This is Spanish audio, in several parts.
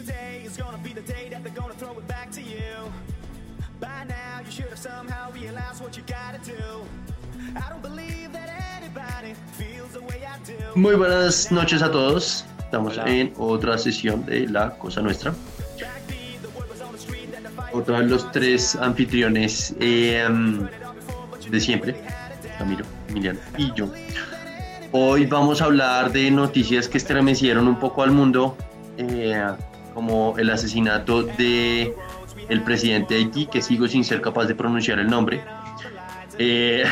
Today is gonna be the day that they're gonna throw it back to you. By now, you should have somehow realized what you gotta do. I don't believe that anybody feels the way I do. Muy buenas noches a todos. Estamos en otra sesión de La Cosa Nuestra. Otra de los tres anfitriones eh, de siempre, Camilo, Emiliano y yo. Hoy vamos a hablar de noticias que estremecieron un poco al mundo, eh, como el asesinato de el presidente de Haití, que sigo sin ser capaz de pronunciar el nombre. Eh,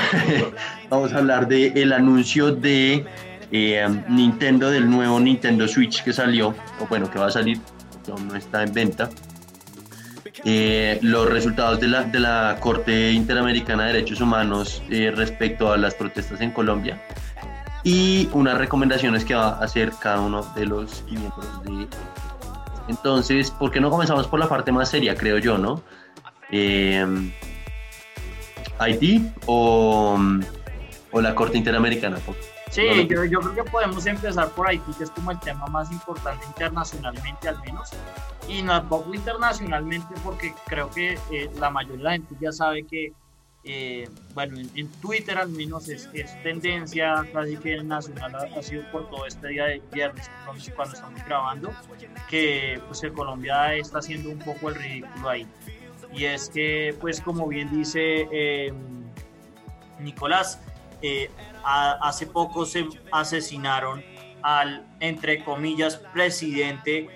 vamos a hablar de el anuncio de eh, Nintendo, del nuevo Nintendo Switch que salió, o bueno, que va a salir, no está en venta. Eh, los resultados de la, de la Corte Interamericana de Derechos Humanos respecto a las protestas en Colombia y unas recomendaciones que va a hacer cada uno de los miembros de entonces, ¿por qué no comenzamos por la parte más seria, creo yo, no? Eh, Haití o, o la Corte Interamericana. Sí, No yo, yo creo que podemos empezar por Haití, que es como el tema más importante internacionalmente al menos. Y tampoco internacionalmente porque creo que eh, la mayoría de la gente ya sabe que, bueno, en, Twitter al menos es, tendencia casi que nacional ha, sido por todo este día de viernes cuando, cuando estamos grabando, que pues que Colombia está haciendo un poco el ridículo ahí. Y es que, pues como bien dice eh, Nicolás, eh, hace poco se asesinaron al, entre comillas, presidente,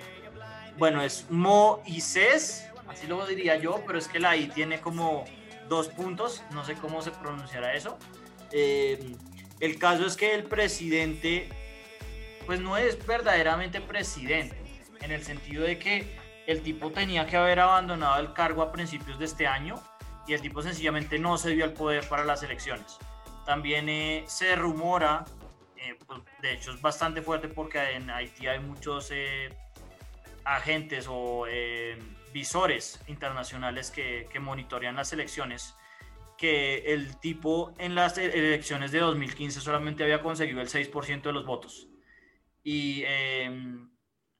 bueno, es Moisés, así lo diría yo, pero es que la I tiene como dos puntos, no sé cómo se pronunciará eso. Eh, el caso es que el presidente, pues no es verdaderamente presidente, en el sentido de que el tipo tenía que haber abandonado el cargo a principios de este año y el tipo sencillamente no se dio el poder para las elecciones. También eh, se rumora, eh, pues, de hecho es bastante fuerte porque en Haití hay muchos eh, agentes o eh, visores internacionales que, que monitorean las elecciones, que el tipo en las e- elecciones de 2015 solamente había conseguido el 6% de los votos. Y eh,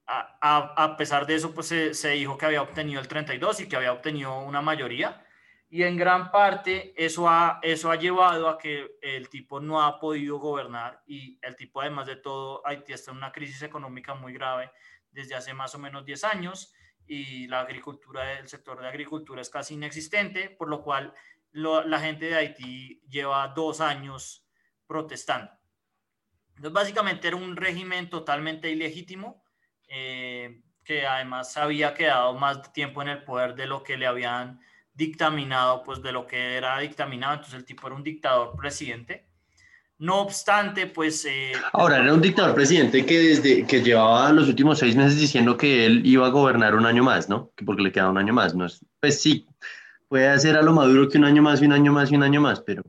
a, a- a pesar de eso, pues se, se dijo que había obtenido el 32 y que había obtenido una mayoría. Y en gran parte eso ha, eso ha llevado a que el tipo no ha podido gobernar y el tipo, además de todo, Haití está en una crisis económica muy grave desde hace más o menos 10 años y la agricultura, el sector de agricultura es casi inexistente, por lo cual lo- la gente de Haití lleva dos años protestando. Entonces, básicamente era un régimen totalmente ilegítimo, eh, que además había quedado más tiempo en el poder de lo que le habían dictaminado, pues de lo que era dictaminado, entonces el tipo era un dictador presidente. No obstante, pues... eh, Ahora, era un dictador presidente que desde que llevaba los últimos seis meses diciendo que él iba a gobernar un año más, ¿no? Que porque le queda un año más, ¿no? es- Pues sí, puede hacer a lo maduro que un año más y un año más y un año más, pero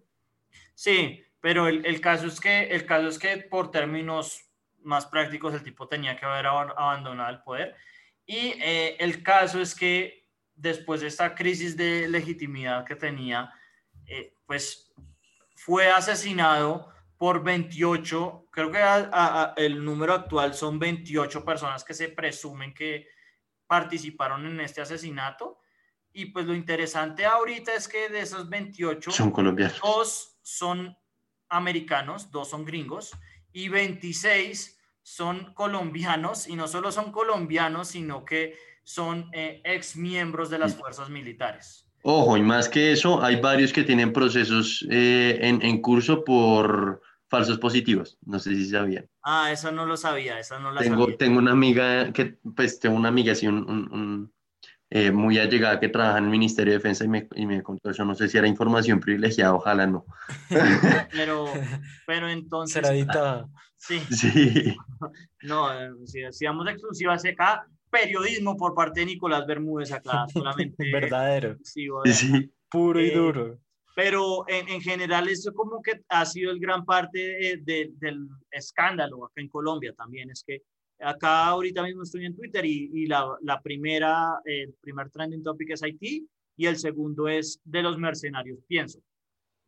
Sí, pero el, el caso es que el caso es que por términos más prácticos el tipo tenía que haber aban- abandonado el poder y eh, el caso es que después de esta crisis de legitimidad que tenía, eh, pues fue asesinado por 28, creo que a- a- a- el número actual son 28 personas que se presumen que participaron en este asesinato. Y pues lo interesante ahorita es que de esos 28, son colombianos. dos son americanos, dos son gringos y 26 son colombianos y no solo son colombianos, sino que son eh, ex miembros de las fuerzas militares. Ojo, y más que eso, hay varios que tienen procesos eh, en, en curso por falsos positivos. No sé si sabían. Ah, eso no lo sabía, esa no la Tengo, sabía. tengo una amiga que, pues, tengo una amiga así, un, un- un, eh, muy allegada que trabaja en el Ministerio de Defensa y me, y me contó eso. No sé si era información privilegiada, ojalá no. Pero, pero entonces, Será editada. sí, Sí. no, si decíamos exclusivas acá, periodismo por parte de Nicolás Bermúdez acá, solamente Verdadero. Sí. Puro y Eh, duro. Pero en, en general eso como que ha sido el gran parte de- de- del escándalo acá en Colombia también, es que acá ahorita mismo estoy en Twitter y, y la, la primera, el primer trending topic es Haití y el segundo es de los mercenarios, pienso.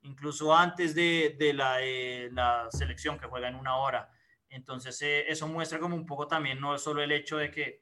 Incluso antes de, de la, eh, la selección que juega en una hora. Entonces eh, eso muestra como un poco también, no solo el hecho de que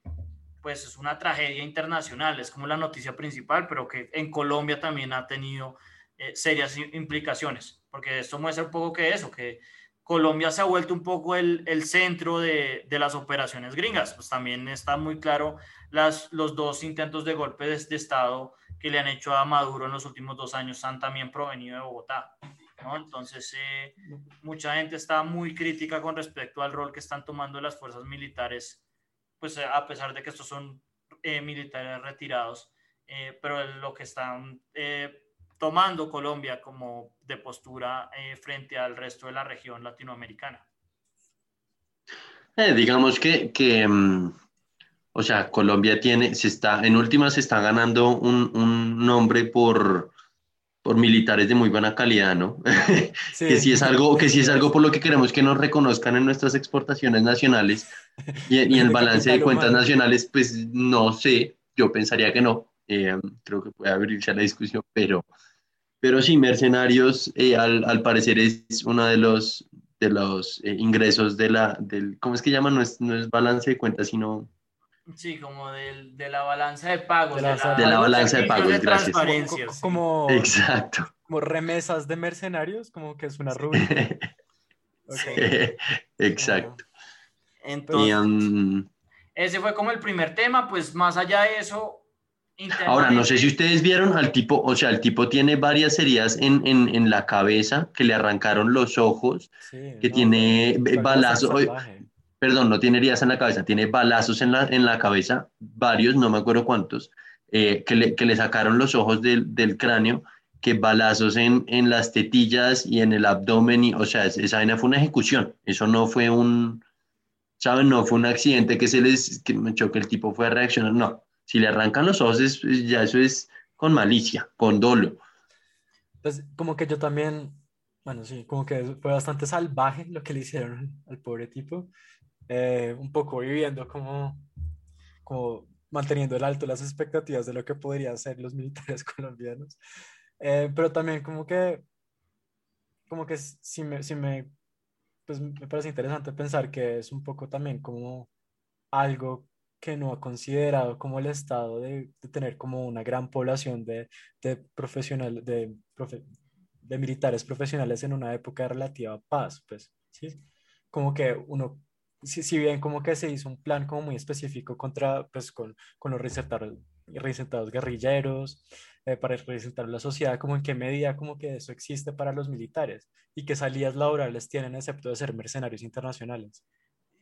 pues es una tragedia internacional, es como la noticia principal, pero que en Colombia también ha tenido eh, serias implicaciones, porque esto muestra un poco que eso, que Colombia se ha vuelto un poco el, el centro de, de, las operaciones gringas, pues también está muy claro las, los dos intentos de golpe de, Estado que le han hecho a Maduro en los últimos dos años han también provenido de Bogotá. ¿no? Entonces, eh, mucha gente está muy crítica con respecto al rol que están tomando las fuerzas militares pues eh, a pesar de que estos son eh, militares retirados, pero lo que están tomando Colombia como de postura frente al resto de la región latinoamericana. digamos que, que mm, o sea, Colombia tiene, se está, en última se está ganando un, un nombre por, por militares de muy buena calidad, ¿no? que si es algo, que si es algo por lo que queremos que nos reconozcan en nuestras exportaciones nacionales y, y en el balance de cuentas nacionales, pues no sé, yo pensaría que no. Eh, creo que puede abrirse a la discusión, pero, pero sí, mercenarios, eh, al, al, parecer es uno de los, de los eh, ingresos de la, del, ¿cómo es que llaman? No es, no es balance de cuentas, sino Sí, como de, de la balanza de pagos. De la, de la, balanza de pagos, de gracias. Transparencias. Como, Exacto. Como remesas de mercenarios, como que es una okay. exacto. Entonces, y, um, ese fue como el primer tema, pues más allá de eso... Ahora, no sé si ustedes vieron al tipo, o sea, el tipo tiene varias heridas en, en, en la cabeza, que le arrancaron los ojos, sí, que no, tiene fue balazos, perdón, no tiene heridas en la cabeza, tiene balazos en la, en la cabeza, varios, no me acuerdo cuántos, eh, que, le, que le sacaron los ojos del, del cráneo, que balazos en, en las tetillas y en el abdomen, y, o sea, es- esa vaina fue una ejecución, eso no fue un, ¿saben? No fue un accidente que se les, que me choque, el tipo fue a reaccionar, no, si le arrancan los ojos, es- ya eso es con malicia, con dolo. Pues como que yo también, bueno, sí, como que fue bastante salvaje lo que le hicieron al pobre tipo. Eh, un poco viviendo como, como manteniendo el alto las expectativas de lo que podrían ser los militares colombianos. Eh, pero también como que, como que sí me, sí me, pues me parece interesante pensar que es un poco también como algo que no ha considerado como el Estado de, de tener como una gran población de, de profesionales, de, profe- de militares profesionales en una época de relativa paz, pues, ¿sí? Como que uno, si, si bien como que se hizo un plan como muy específico contra, pues, con, con los reinsertados, reinsertados guerrilleros, eh, para reinsertar la sociedad, como en qué medida como que eso existe para los militares y qué salidas laborales tienen excepto de ser mercenarios internacionales.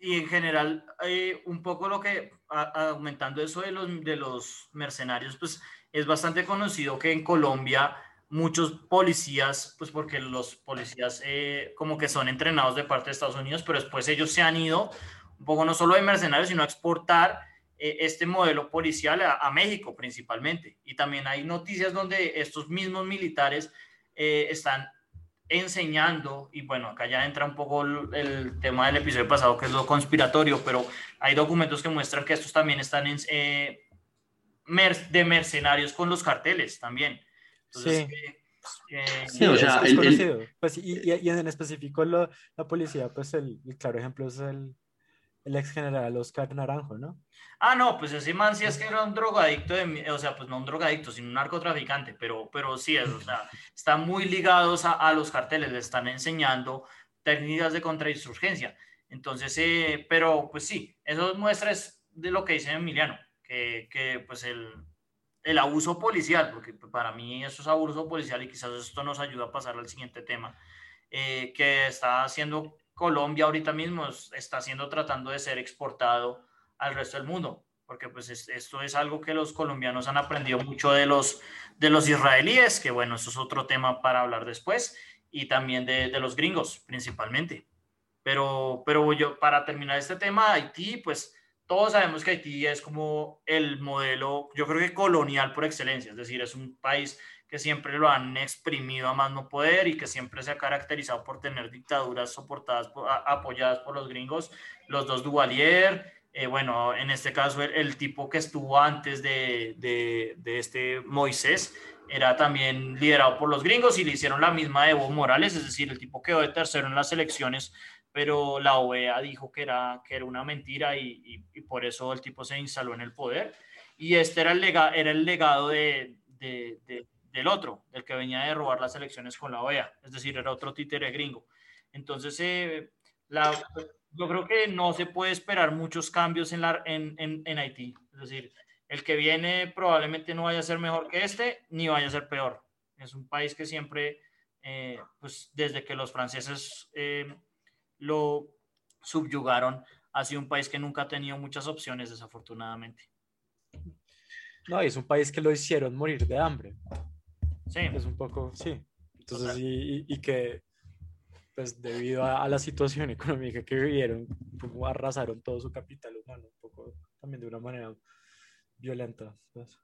Y en general, eh, un poco lo que, aumentando eso de los, de los mercenarios, pues es bastante conocido que en Colombia muchos policías, pues porque los policías eh, como que son entrenados de parte de Estados Unidos, pero después ellos se han ido un poco no solo de mercenarios, sino a exportar eh, este modelo policial a, a México principalmente. Y también hay noticias donde estos mismos militares eh, están enseñando, y bueno, acá ya entra un poco el, el tema del episodio pasado, que es lo conspiratorio, pero hay documentos que muestran que estos también están en, eh, mer- de mercenarios con los carteles también. Entonces, Sí. eh, eh, Sí, o es- sea, es, el- el- conocido. Pues, y, y- y en específico lo- la policía, pues el, el claro ejemplo es el, el ex general Oscar Naranjo, ¿no? Ah, no, pues ese man sí es que era un drogadicto, de, o sea, pues no un drogadicto, sino un narcotraficante, pero, pero sí, es, o sea, están muy ligados a, a los carteles, le están enseñando técnicas de contrainsurgencia. Entonces, eh, pero pues sí, eso muestra es de lo que dice Emiliano, que, que pues el, el abuso policial, porque para mí eso es abuso policial y quizás esto nos ayuda a pasar al siguiente tema, eh, que está haciendo Colombia ahorita mismo, es- está siendo tratando de ser exportado al resto del mundo, porque pues es- esto es algo que los colombianos han aprendido mucho de los, de los israelíes, que bueno, eso es otro tema para hablar después, y también de, de los gringos principalmente. Pero, pero yo, para terminar este tema, Haití, pues todos sabemos que Haití es como el modelo, yo creo que colonial por excelencia, es decir, es un país que siempre lo han exprimido a más no poder y que siempre se ha caracterizado por tener dictaduras soportadas, por- a- apoyadas por los gringos, los dos Duvalier, eh, bueno, en este caso el, el tipo que estuvo antes de, de, de este Moisés era también liderado por los gringos y le hicieron la misma de Evo Morales, es decir, el tipo quedó de tercero en las elecciones pero la OEA dijo que era, que era una mentira y, y, por eso el tipo se instaló en el poder. Y este era el, lega, era el legado de, de, del otro, del que venía de robar las elecciones con la OEA, es decir, era otro títere gringo. Entonces, eh, yo creo que no se puede esperar muchos cambios en, la, en, en, Haití. Es decir, el que viene probablemente no vaya a ser mejor que este, ni vaya a ser peor. Es un país que siempre, eh, pues desde que los franceses eh, lo subyugaron, ha sido un país que nunca ha tenido muchas opciones, desafortunadamente. No, es un país que lo hicieron morir de hambre. Sí. Es un poco, sí. Entonces, y, y, que, pues debido a, la situación económica que vivieron, como arrasaron todo su capital humano, un poco también de una manera violenta. Pues.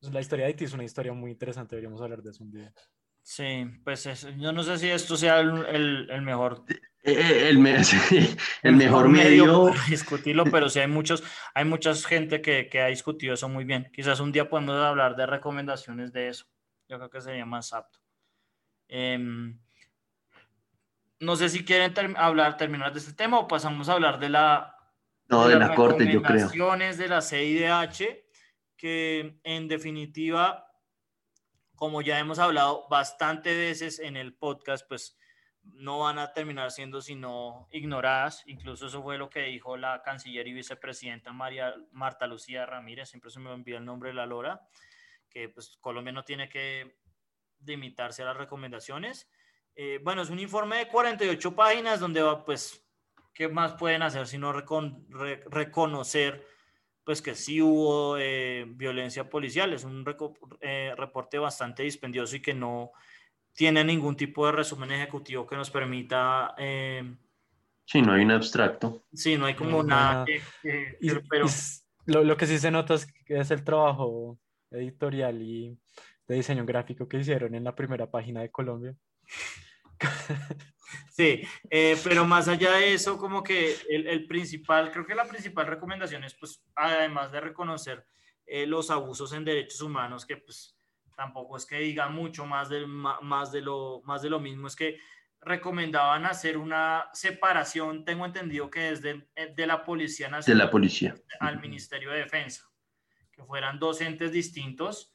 la historia de Haití es una historia muy interesante, deberíamos hablar de eso un día. Sí, pues yo no sé si esto sea el, el, mejor. Eh, eh, el, el, mejor medio. discutirlo, pero sí hay muchos, hay mucha gente que, que, ha discutido eso muy bien. Quizás un día podemos hablar de recomendaciones de eso. Yo creo que sería más apto. Em, no sé si quieren hablar, terminar de este tema o pasamos a hablar de la. No, de, la corte, yo creo. de la CIDH, que en definitiva como ya hemos hablado bastante veces en el podcast, pues no van a terminar siendo sino ignoradas. Incluso eso fue lo que dijo la canciller y vicepresidenta María Marta Lucía Ramírez, siempre se me olvida el nombre de la Lora, que pues Colombia no tiene que limitarse a las recomendaciones. Eh, bueno, es un informe de 48 páginas donde va, pues, ¿qué más pueden hacer sino reconocer pues que sí hubo eh, violencia policial. Es un eh, reporte bastante dispendioso y que no tiene ningún tipo de resumen ejecutivo que nos permita... Eh, sí, no hay un abstracto. Sí, no hay como nada. pero... lo, lo, que sí se nota es que es el trabajo editorial y de diseño gráfico que hicieron en la primera página de Colombia. Sí, eh, pero más allá de eso, como que el, el, principal, creo que la principal recomendación es, pues, además de reconocer eh, los abusos en derechos humanos, que pues tampoco es que diga mucho más de, más, de lo, más de lo mismo, es que recomendaban hacer una separación, tengo entendido que es de, eh, de la Policía Nacional. De la Policía. Al Ministerio de Defensa, que fueran dos entes distintos.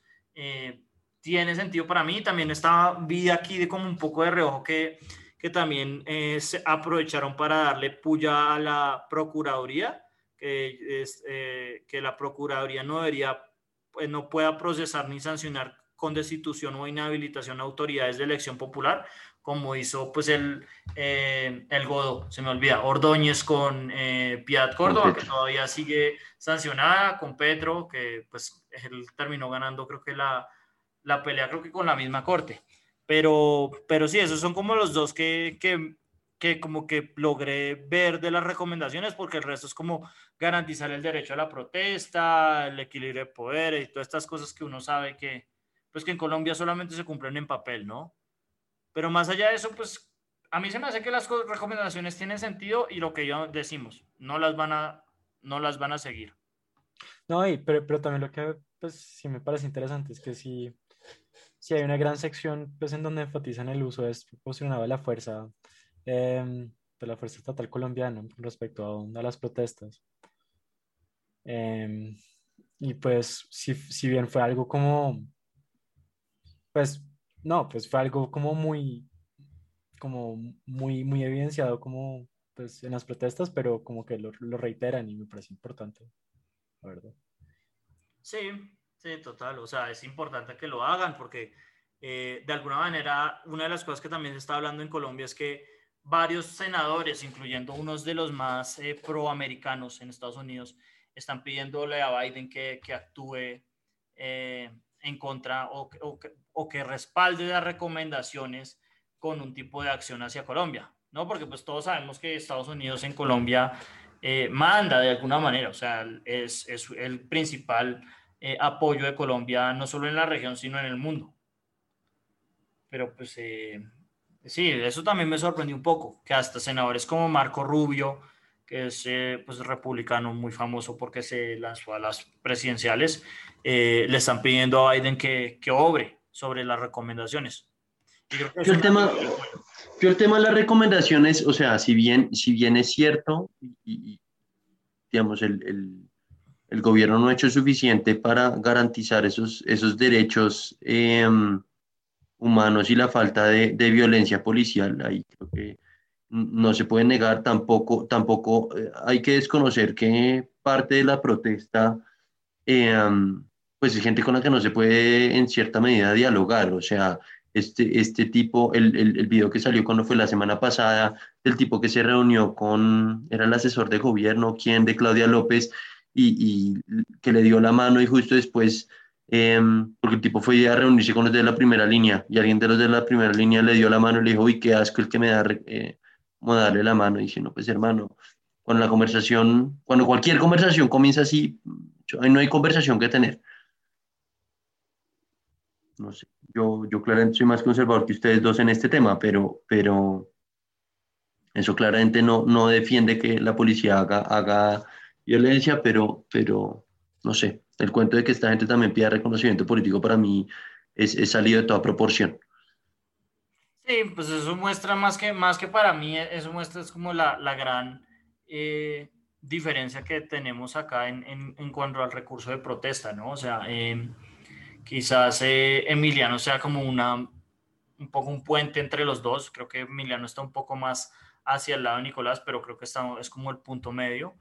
tiene sentido para mí, también estaba, vi aquí de como un poco de reojo que que también eh, se aprovecharon para darle puya a la Procuraduría, que, es, eh, que la Procuraduría no debería, pues, no pueda procesar ni sancionar con destitución o inhabilitación a autoridades de elección popular, como hizo pues el, eh, el Godo, se me olvida, Ordóñez con Piat Córdoba, que todavía sigue sancionada, con Petro, que pues él terminó ganando creo que la, la pelea, creo que con la misma corte. Pero, pero sí, esos son como los dos que, que, que como que logré ver de las recomendaciones, porque el resto es como garantizar el derecho a la protesta, el equilibrio de poderes y todas estas cosas que uno sabe que, pues que en Colombia solamente se cumplen en papel, ¿no? Pero más allá de eso, pues a mí se me hace que las recomendaciones tienen sentido y lo que yo decimos, no las van a, no las van a seguir. No, y, pero, pero también lo que pues sí me parece interesante es que si sí hay una gran sección pues, en donde enfatizan el uso desproporcionado de la fuerza, eh, de la fuerza estatal colombiana respecto a, a las protestas. Em, y pues, si, si bien fue algo como, pues, no, pues fue algo como muy, como muy, muy evidenciado como, pues, en las protestas, pero como que lo, lo reiteran y me parece importante, la verdad. Sí, Sí, total. O sea, es importante que lo hagan porque eh, de alguna manera una de las cosas que también se está hablando en Colombia es que varios senadores, incluyendo unos de los más eh, proamericanos en Estados Unidos, están pidiéndole a Biden que, que actúe eh, en contra o, o, o, que respalde las recomendaciones con un tipo de acción hacia Colombia, ¿no? Porque pues todos sabemos que Estados Unidos en Colombia manda de alguna manera, o sea, es, es el principal eh, apoyo de Colombia, no solo en la región, sino en el mundo. Pero pues eh, sí, eso también me sorprendió un poco, que hasta senadores como Marco Rubio, que es eh, pues republicano muy famoso porque se lanzó a las presidenciales, le están pidiendo a Biden que, que obre sobre las recomendaciones. el tema, Yo el tema de las recomendaciones, o sea, si bien, si bien es cierto, y, digamos, el, el, el, gobierno no ha hecho suficiente para garantizar esos, esos derechos eh, humanos y la falta de, de, violencia policial, ahí creo que no se puede negar, tampoco, tampoco eh, hay que desconocer que parte de la protesta, eh, pues es gente con la que no se puede en cierta medida dialogar, o sea, este, este tipo, el, el, el, video que salió cuando fue la semana pasada, del tipo que se reunió con, era el asesor de gobierno, quien, de Claudia López, y, que le dio la mano y justo después, eh, porque el tipo fue a reunirse con los de la primera línea, y alguien de los de la primera línea le dio la mano y le dijo, uy, qué asco el que me da, eh, como darle la mano, y dice, no, pues hermano, cuando la conversación, cuando cualquier conversación comienza así, no hay conversación que tener. No sé. Yo, yo claramente soy más conservador que ustedes dos en este tema, pero, pero eso claramente no, no defiende que la policía haga, haga violencia, pero, pero no sé, el cuento de que esta gente también pida reconocimiento político para mí es, es salido de toda proporción. Sí, pues eso muestra más que, más que para mí, eso muestra es como la, la gran eh, diferencia que tenemos acá en, en, en, cuanto al recurso de protesta, ¿no? O sea, eh, Quizás eh, Emiliano sea como una, un poco un puente entre los dos. Creo que Emiliano está un poco más hacia el lado de Nicolás, pero creo que está, es como el punto medio.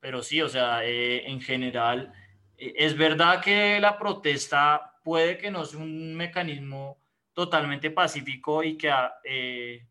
Pero sí, o sea, eh, en general, eh, es verdad que la protesta puede que no sea un mecanismo totalmente pacífico y que eh,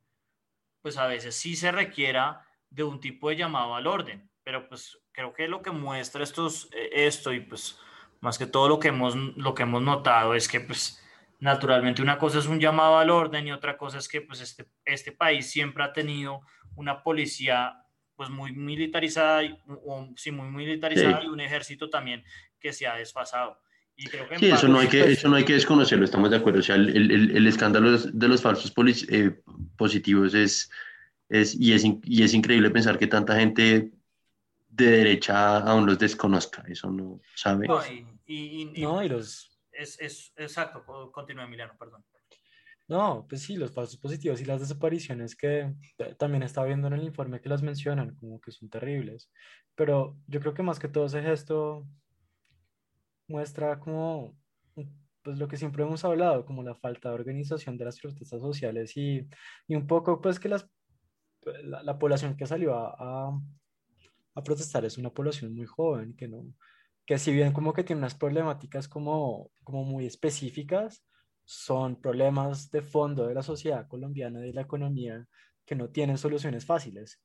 pues a veces sí se requiera de un tipo de llamado al orden. Pero pues creo que lo que muestra estos, esto y pues más que todo lo que hemos, lo que hemos notado es que pues naturalmente una cosa es un llamado al orden y otra cosa es que pues este, este país siempre ha tenido una policía pues muy militarizada, o, sí, muy militarizada sí. y un ejército también que se ha desfasado. Y creo que sí, eso no, hay que, eso no hay que desconocerlo, estamos de acuerdo. O sea, el, el, el escándalo de los falsos eh, positivos es, es, y es, y es increíble pensar que tanta gente de derecha aún los desconozca, eso no sabe. No, y, y, y, no, y los... Es, es, exacto, continúa Emiliano, perdón. No, pues sí, los falsos positivos y las desapariciones que también estaba viendo en el informe que las mencionan, como que son terribles. Pero yo creo que más que todo ese gesto muestra como pues lo que siempre hemos hablado, como la falta de organización de las protestas sociales y, y un poco pues que las, la, la población que salió a, a, a protestar es una población muy joven, que no, que si bien como que tiene unas problemáticas como, como muy específicas, son problemas de fondo de la sociedad colombiana, de la economía, que no tienen soluciones fáciles.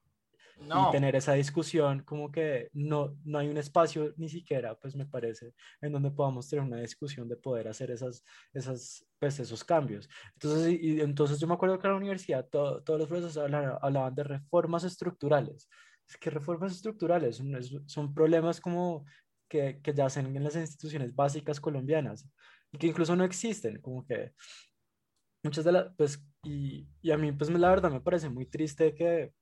No. Y tener esa discusión, como que no, no hay un espacio ni siquiera, pues me parece, en donde podamos tener una discusión de poder hacer esas, esas, pues, esos cambios. Entonces, y, entonces yo me acuerdo que en la universidad todo, todos los profesores hablaban, hablaban de reformas estructurales es que reformas estructurales son, problemas como que, que yacen en las instituciones básicas colombianas y que incluso no existen, como que muchas de las, pues, y, y, a mí, pues, la verdad me parece muy triste que,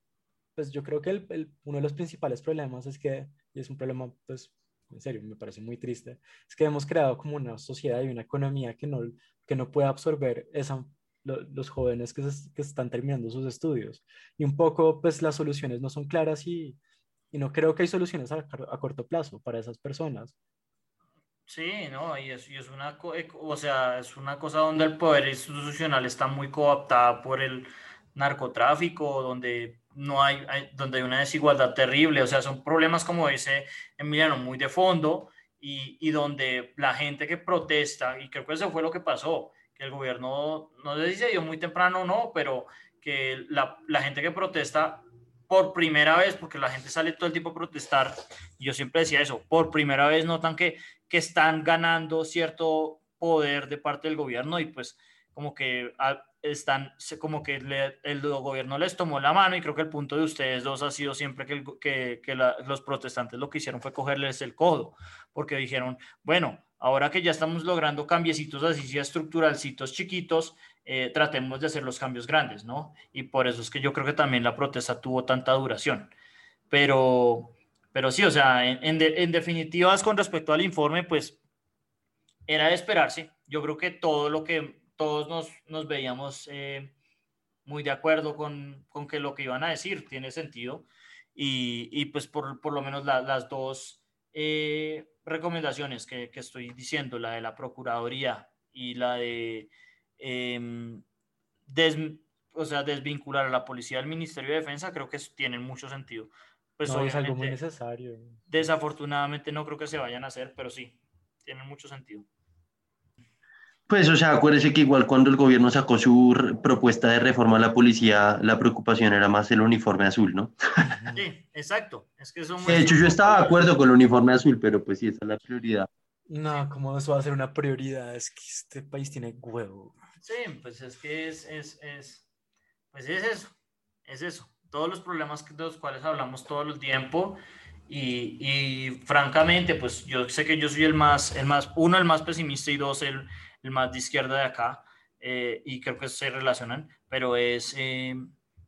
pues, yo creo que el, el, uno de los principales problemas es que, y es un problema, pues, en serio, me parece muy triste, es que hemos creado como una sociedad y una economía que no, que no puede absorber esa los jóvenes que, están terminando sus estudios. Y un poco, pues las soluciones no son claras y, no creo que hay soluciones a, corto plazo para esas personas. Sí, no, y es, una, o sea, es una cosa donde el poder institucional está muy cooptado por el narcotráfico, donde no hay, donde hay una desigualdad terrible, o sea, son problemas como dice Emiliano, muy de fondo y, y donde la gente que protesta, y creo que eso fue lo que pasó, el gobierno, no sé si se dio muy temprano no, pero que la, la, gente que protesta por primera vez, porque la gente sale todo el tiempo a protestar, yo siempre decía eso, por primera vez notan que, que están ganando cierto poder de parte del gobierno y pues como que están, como que le, el gobierno les tomó la mano y creo que el punto de ustedes dos ha sido siempre que, los protestantes lo que hicieron fue cogerles el codo, porque dijeron, bueno, ahora que ya estamos logrando cambiecitos así estructuralcitos chiquitos, eh, tratemos de hacer los cambios grandes, ¿no? Y por eso es que yo creo que también la protesta tuvo tanta duración. Pero, pero sí, o sea, en definitivas con respecto al informe, pues era de esperarse. Yo creo que todo lo que todos nos, nos veíamos eh, muy de acuerdo con, con que lo que iban a decir tiene sentido. Y, y pues por, por, lo menos la, las dos eh, recomendaciones que, que, estoy diciendo, la de la Procuraduría y la de eh, des, o sea, desvincular a la policía del Ministerio de Defensa, creo que tienen mucho sentido. Pues no, es algo muy necesario. Desafortunadamente no creo que se vayan a hacer, pero sí, tienen mucho sentido. Pues, o sea, acuérdese que igual cuando el gobierno sacó su propuesta de reforma a la policía, la preocupación era más el uniforme azul, ¿no? Sí, exacto. Es que de hecho, yo estaba de acuerdo con el uniforme azul, pero pues sí, esa es la prioridad. No, ¿cómo eso va a ser una prioridad? Es que este país tiene huevo. Sí, pues es que es, es, es pues es eso, es eso. Todos los problemas de los cuales hablamos todo el tiempo y, y, francamente, pues yo sé que yo soy el más, el más, uno, el más pesimista y dos, el, el más de izquierda de acá eh, y creo que se relacionan, pero es eh,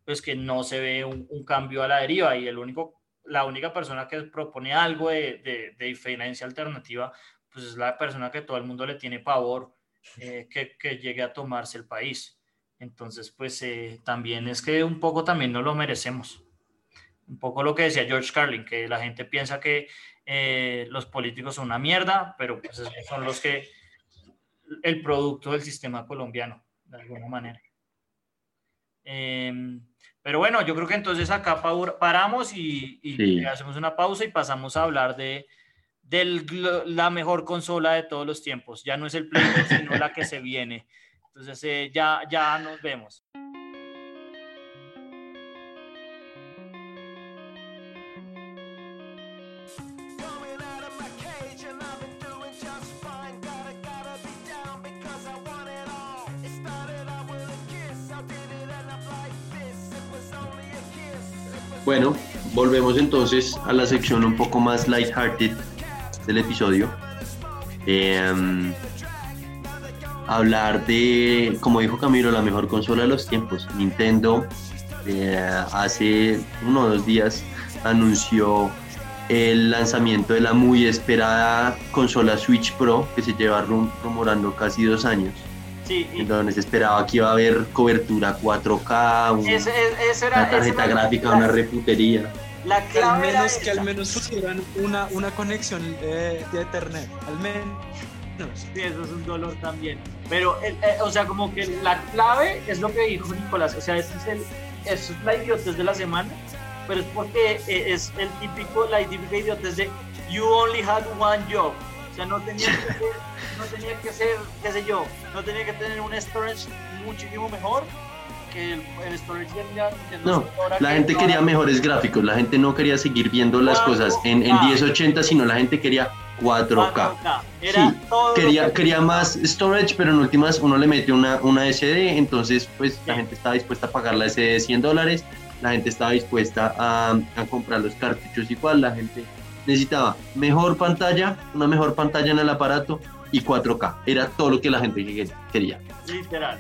pues que no se ve un, un, cambio a la deriva y el único, la única persona que propone algo de, de, de diferencia alternativa, pues es la persona que todo el mundo le tiene pavor eh, que, que, llegue a tomarse el país. Entonces, pues eh, también es que un poco también no lo merecemos. Un poco lo que decía George Carlin, que la gente piensa que eh, los políticos son una mierda, pero pues son los que, el producto del sistema colombiano, de alguna manera. Eh, pero bueno, yo creo que entonces acá paramos y, y sí. hacemos una pausa y pasamos a hablar de, de la mejor consola de todos los tiempos. Ya no es el Play, sino la que se viene. Entonces eh, ya, ya nos vemos. Bueno, volvemos entonces a la sección un poco más lighthearted del episodio. Eh, hablar de, como dijo Camilo, la mejor consola de los tiempos. Nintendo eh, hace uno o dos días anunció el lanzamiento de la muy esperada consola Switch Pro que se lleva rum rumorando casi dos años. Sí, y... en donde se esperaba que iba a haber cobertura 4K, un, ese, ese era, una tarjeta gráfica, una reputería. La clave al menos que al menos pusieran una, una conexión de, de Ethernet, al menos. Sí, eso es un dolor también. Pero, eh, eh, o sea, como que la clave es lo que dijo Nicolás. O sea, este es el, eso es la idiotez de la semana, pero es porque eh, es el típico, la típica idiotez de you only had one job. O sea, no tenía que ser, no tenía que ser, qué sé yo, no tenía que tener un storage muchísimo mejor que el, el storage ya, ya no, la gente quería mejores gráficos, la gente no quería seguir viendo las cosas en, en 1080, sino la gente quería 4K. 4K. Era sí, quería, quería más storage, pero en últimas uno le mete una, una SD, entonces pues sí. la gente estaba dispuesta a pagar la SD de 100 dólares, la gente estaba dispuesta a, a, comprar los cartuchos igual, la gente necesitaba mejor pantalla, una mejor pantalla en el aparato y 4K. Era todo lo que la gente quería. Literal.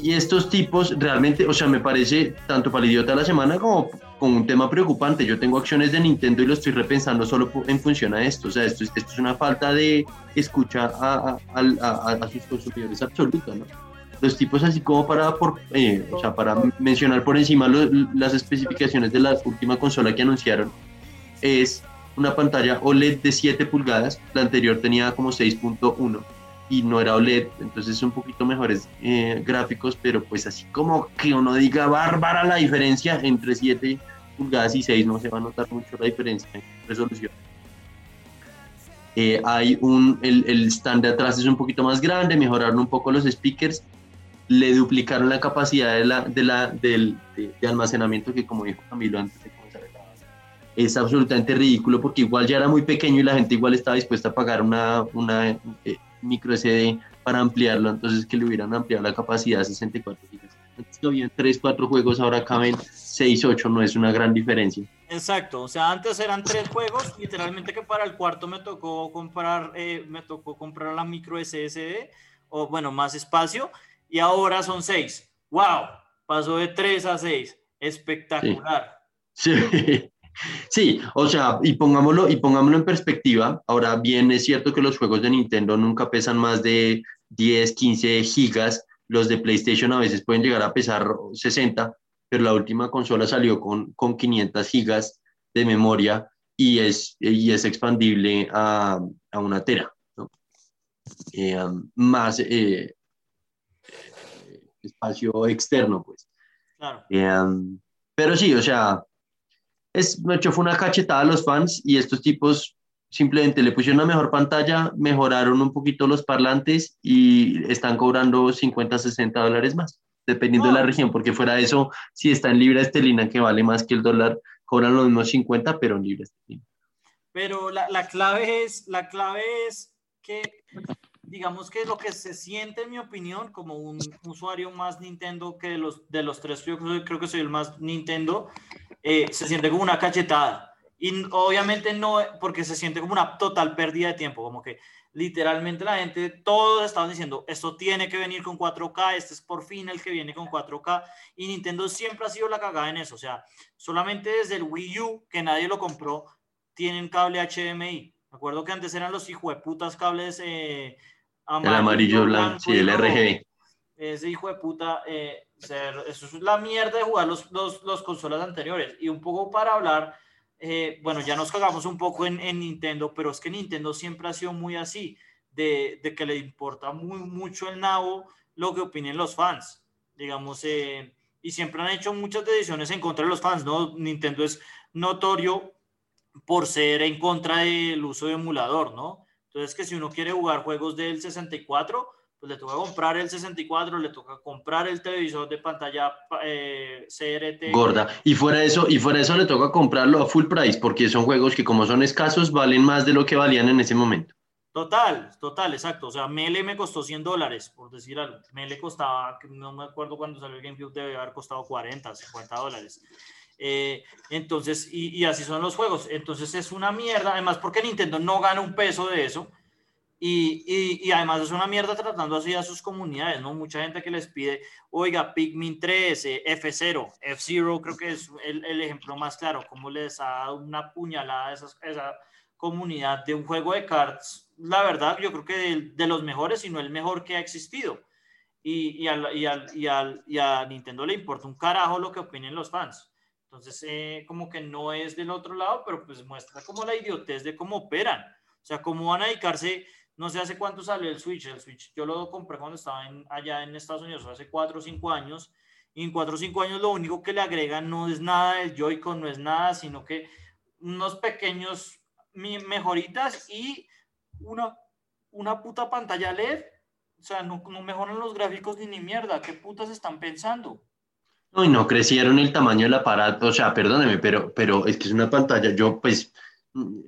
Y estos tipos realmente, o sea, me parece tanto para el idiota de la semana como con un tema preocupante. Yo tengo acciones de Nintendo y lo estoy repensando solo en función a esto. O sea, esto, esto es una falta de escuchar a, a, a, a sus consumidores absoluta, ¿no? Los tipos así como para, por, eh, o sea, para mencionar por encima lo, las especificaciones de la última consola que anunciaron, es una pantalla OLED de 7 pulgadas, la anterior tenía como 6.1 y no era OLED, entonces un poquito mejores eh, gráficos, pero pues así como que uno diga bárbara la diferencia entre 7 pulgadas y 6, no se va a notar mucho la diferencia en resolución. Eh, hay un, el, el, stand de atrás es un poquito más grande, mejoraron un poco los speakers, le duplicaron la capacidad de, la, de, la, de, de, de almacenamiento que como dijo Camilo antes de es absolutamente ridículo porque igual ya era muy pequeño y la gente igual estaba dispuesta a pagar una, una eh, micro SD para ampliarlo, entonces que le hubieran ampliado la capacidad a 64 GB. Antes habían 3, 4 juegos, ahora caben 6, 8, no es una gran diferencia. Exacto, o sea, antes eran 3 juegos, literalmente que para el cuarto me tocó comprar, eh, me tocó comprar la micro SSD, o bueno, más espacio, y ahora son 6. ¡Wow! Pasó de 3 a 6. Espectacular. Sí. sí. Sí, o sea, y pongámoslo, y pongámoslo en perspectiva, ahora bien es cierto que los juegos de Nintendo nunca pesan más de 10, 15 gigas, los de PlayStation a veces pueden llegar a pesar 60, pero la última consola salió con, con 500 gigas de memoria y es, y es expandible a, a una tera. ¿no? Eh, más eh, espacio externo, pues. Claro. Eh, pero sí, o sea, es, de hecho, fue una cachetada a los fans y estos tipos simplemente le pusieron una mejor pantalla, mejoraron un poquito los parlantes y están cobrando 50, 60 dólares más, dependiendo de la región, porque fuera de eso, si está en libra esterlina, que vale más que el dólar, cobran los mismos 50, pero en libra esterlina. Pero la, la, clave es, la clave es que, digamos que lo que se siente, en mi opinión, como un usuario más Nintendo que de los, de los tres, yo creo que soy el más Nintendo, eh, se siente como una cachetada. Y obviamente no, porque se siente como una total pérdida de tiempo, como que literalmente la gente, todos estaban diciendo, esto tiene que venir con 4K, este es por fin el que viene con 4K, y Nintendo siempre ha sido la cagada en eso, o sea, solamente desde el Wii U, que nadie lo compró, tienen cable HDMI. Me acuerdo que antes eran los putas cables eh, amarillo, el amarillo, blanco, sí, el RGB. Ese hijo de puta, eh, eso es la mierda de jugar los, los, los consolas anteriores. Y un poco para hablar eh, bueno, ya nos cagamos un poco en, en, Nintendo, pero es que Nintendo siempre ha sido muy así, de, de que le importa muy mucho el nabo lo que opinen los fans, digamos, eh, y siempre han hecho muchas decisiones en contra de los fans, ¿no? Nintendo es notorio por ser en contra del uso de emulador, ¿no? Entonces, que si uno quiere jugar juegos del 64, pues le toca comprar el 64, le toca comprar el televisor de pantalla eh, CRT. Gorda. Y fuera de eso, y fuera de eso le toca comprarlo a full price, porque son juegos que como son escasos, valen más de lo que valían en ese momento. Total, total, exacto. O sea, Mele me costó 100 dólares, por decir algo. Mele costaba, no me acuerdo cuando salió el GameCube, debe haber costado 40, 50 dólares. Eh, entonces, y, y así son los juegos. Entonces es una mierda, además porque Nintendo no gana un peso de eso y, y, y, además es una mierda tratando así a sus comunidades, ¿no? Mucha gente que les pide, oiga, Pikmin 3, eh, F0, F0 creo que es el, el, ejemplo más claro, cómo les ha dado una puñalada a esa, esa comunidad de un juego de cards, la verdad, yo creo que de, de los mejores, sino el mejor que ha existido. Y, y, al, y, al, y, al, y a Nintendo le importa un carajo lo que opinen los fans. Entonces, eh, como que no es del otro lado, pero pues muestra como la idiotez de cómo operan. O sea, cómo van a dedicarse no sé hace cuánto salió el Switch. El Switch yo lo compré cuando estaba allá en Estados Unidos, hace 4 o 5 años. Y en 4 o 5 años lo único que le agregan no es nada del Joy-Con, no es nada, sino que unos pequeños mejoritas y una, una puta pantalla LED. O sea, no, no mejoran los gráficos ni ni mierda. ¿Qué putas están pensando? No, y no crecieron el tamaño del aparato. O sea, perdóneme, pero, pero es que es una pantalla. Yo, pues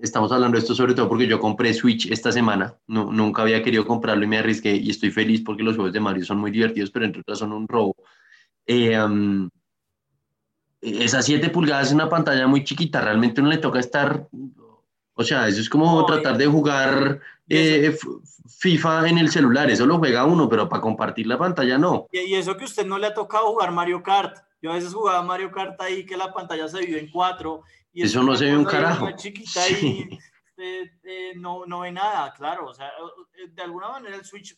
estamos hablando de esto sobre todo porque yo compré Switch esta semana, no, nunca había querido comprarlo y me arriesgué y estoy feliz porque los juegos de Mario son muy divertidos, pero entre otras son un robo. Eh, um, esas 7 pulgadas es una pantalla muy chiquita, realmente uno le toca estar, o sea, eso es como no, tratar de jugar eh, FIFA en el celular, eso lo juega uno, pero para compartir la pantalla no. Y eso que usted no le ha tocado jugar Mario Kart, yo a veces jugaba Mario Kart ahí que la pantalla se vive en cuatro y eso no se ve un carajo. chiquita sí. y eh, eh, no, no ve nada, claro. O sea, eh, de alguna manera el Switch,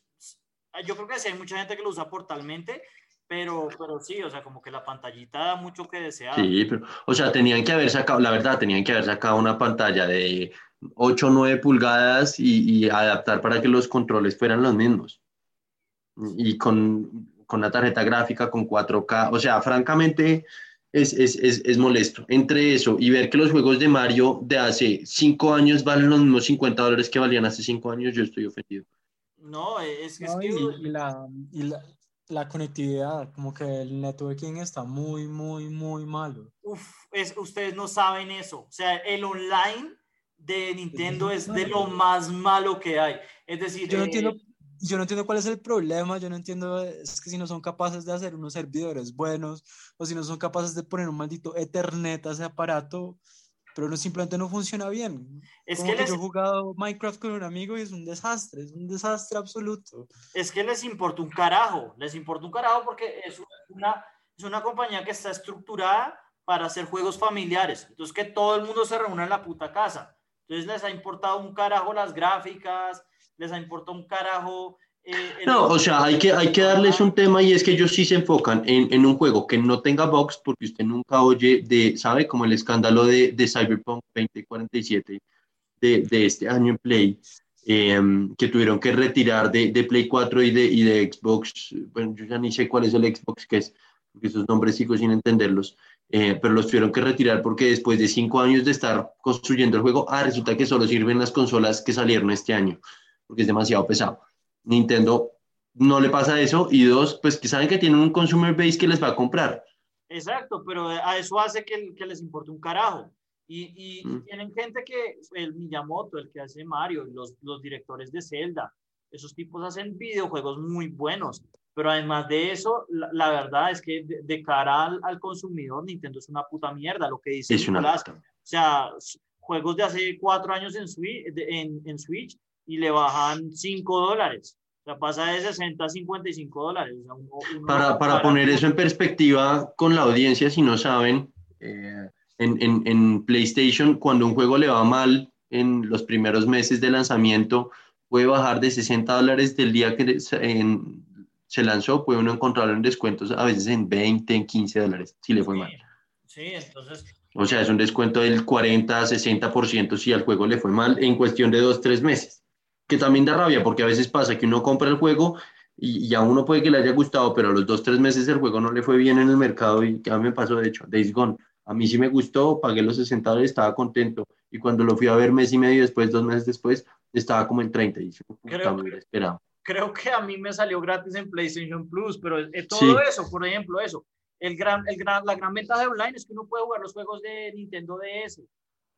yo creo que sí hay mucha gente que lo usa portalmente, pero, pero sí, o sea, como que la pantallita da mucho que desear. Sí, pero, o sea, tenían que haber sacado, la verdad, tenían que haber sacado una pantalla de 8 o 9 pulgadas y, y, adaptar para que los controles fueran los mismos. Y con, con una tarjeta gráfica con 4K, o sea, francamente es, es, es, es, molesto. Entre eso y ver que los juegos de Mario de hace 5 años valen los mismos 50 dólares que valían hace 5 años, yo estoy ofendido. No, es que... No, es que... Y, y, la, y la, la, conectividad, como que el networking está muy, muy, muy malo. Uf, es, ustedes no saben eso. O sea, el online de Nintendo es de lo más malo que hay. Es decir... Yo no eh, entiendo yo no entiendo cuál es el problema, yo no entiendo, es que si no son capaces de hacer unos servidores buenos, o si no son capaces de poner un maldito Ethernet a ese aparato, pero no, simplemente no funciona bien. Es Como que, que les... yo he jugado Minecraft con un amigo y es un desastre, es un desastre absoluto. Es que les importa un carajo, les importa un carajo porque es una, es una compañía que está estructurada para hacer juegos familiares, entonces que todo el mundo se reúna en la puta casa. Entonces les ha importado un carajo las gráficas, les ha importado un carajo Eh, No, o sea, hay que, hay que darles un tema y es que ellos sí se enfocan en, en un juego que no tenga bugs, porque usted nunca oye de, ¿sabe? Como el escándalo de, de Cyberpunk 2047 de, de este año en Play, eh, que tuvieron que retirar de, de Play 4 y de, y de Xbox, bueno, yo ya ni sé cuál es el Xbox que es, porque esos nombres sigo sin entenderlos, eh, pero los tuvieron que retirar porque después de cinco años de estar construyendo el juego, ah, resulta que solo sirven las consolas que salieron este año, porque es demasiado pesado. Nintendo no le pasa eso y dos, pues que saben que tienen un consumer base que les va a comprar. Exacto, pero a eso hace que, que les importe un carajo. Y, y, Mm. tienen gente que, el Miyamoto, el que hace Mario, los, los directores de Zelda, esos tipos hacen videojuegos muy buenos. Pero además de eso, la, la verdad es que de, de cara al, al, consumidor, Nintendo es una puta mierda, lo que dice Es una puta. O sea, juegos de hace cuatro años en Switch, de- en, en Switch y le bajan 5 dólares. O sea, pasa de 60 a 55 dólares. O sea, uno- uno Para, para poner eso en perspectiva con la audiencia, si no saben, eh, en, en, en PlayStation, cuando un juego le va mal en los primeros meses de lanzamiento, puede bajar de 60 dólares del día que se- en- se lanzó, puede uno encontrarlo en descuentos a veces en 20, en 15 dólares, si le fue mal. Sí, entonces, O sea, es un descuento del 40, 60% si al juego le fue mal en cuestión de dos, tres meses. Que también da rabia porque a veces pasa que uno compra el juego y, y a uno puede que le haya gustado, pero a los dos, tres meses el juego no le fue bien en el mercado y que a mí me pasó, de hecho, Days Gone. A mí sí me gustó, pagué los 60 dólares, estaba contento. Y cuando lo fui a ver mes y medio después, dos meses después, estaba como en 30 y puta, Creo que- hubiera esperado. creo que a mí me salió gratis en PlayStation Plus, pero es todo Sí. eso, por ejemplo, eso. El gran, el gran, la gran ventaja de online es que uno puede jugar los juegos de Nintendo DS.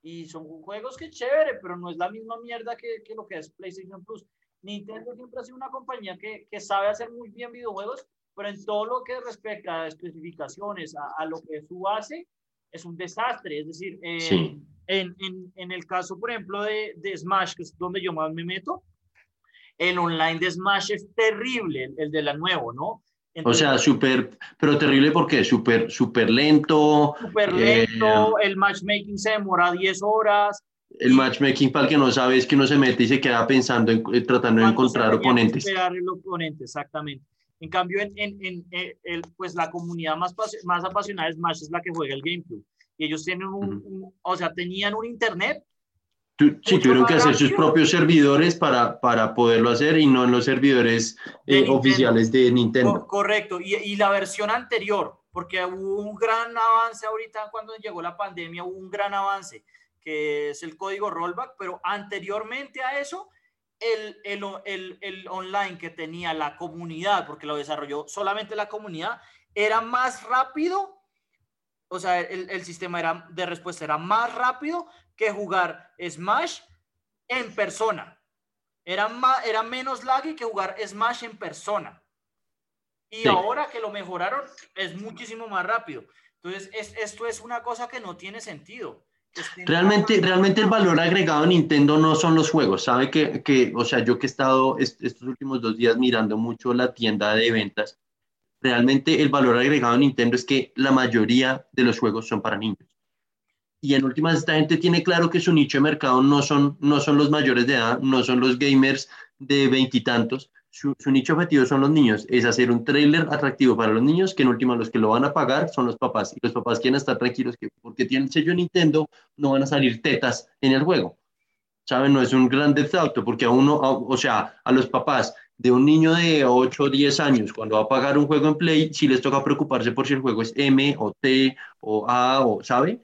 Y son juegos que chévere, pero no es la misma mierda que, que lo que es PlayStation Plus. Nintendo siempre ha sido una compañía que, que sabe hacer muy bien videojuegos, pero en todo lo que respecta a especificaciones, a, a lo que es su base, es un desastre. Es decir, eh, Sí. en, en, en el caso, por ejemplo, de, de Smash, que es donde yo más me meto, el online de Smash es terrible, el, el de la nuevo, ¿no? O Entonces, sea, súper, pero terrible porque súper, súper lento. súper eh, lento, el matchmaking se demora 10 horas. El matchmaking, para el que no sabe, es que uno se mete y se queda pensando, en, eh, tratando de encontrar oponentes. esperar el oponente, exactamente. En cambio, en, en, en, eh, el, pues la comunidad más, más apasionada de Smash es la que juega el GameCube. Y ellos tienen un, Ujú. un- o sea, tenían un internet Tu- Sí, tuvieron que hacer sus propios servidores para, para poderlo hacer y no en los servidores De eh, oficiales de Nintendo. correcto, y, y la versión anterior, porque hubo un gran avance ahorita cuando llegó la pandemia, hubo un gran avance, que es el código rollback, pero anteriormente a eso, el, el, el, el online que tenía la comunidad, porque lo desarrolló solamente la comunidad, era más rápido, o sea, el, el sistema era, de respuesta era más rápido que jugar Smash en persona. Era, más, era menos laggy que jugar Smash en persona. Y Sí. ahora que lo mejoraron, es muchísimo más rápido. Entonces, es, esto es una cosa que no tiene sentido. Realmente, realmente el valor agregado de Nintendo no son los juegos. Sabe que, que, o sea, yo que he estado est- estos últimos dos días mirando mucho la tienda de ventas, realmente el valor agregado de Nintendo es que la mayoría de los juegos son para niños. Y en últimas, esta gente tiene claro que su nicho de mercado no son, no son los mayores de edad, no son los gamers de veintitantos. Su, su nicho objetivo son los niños, es hacer un trailer atractivo para los niños, que en última los que lo van a pagar son los papás. Y los papás quieren estar tranquilos que porque tienen el sello Nintendo, no van a salir tetas en el juego. ¿Saben? No es un gran Auto, porque a uno, a- o sea, a los papás de un niño de 8 o 10 años, cuando va a pagar un juego en Play, sí les toca preocuparse por si el juego es M o T o A o, ¿sabe?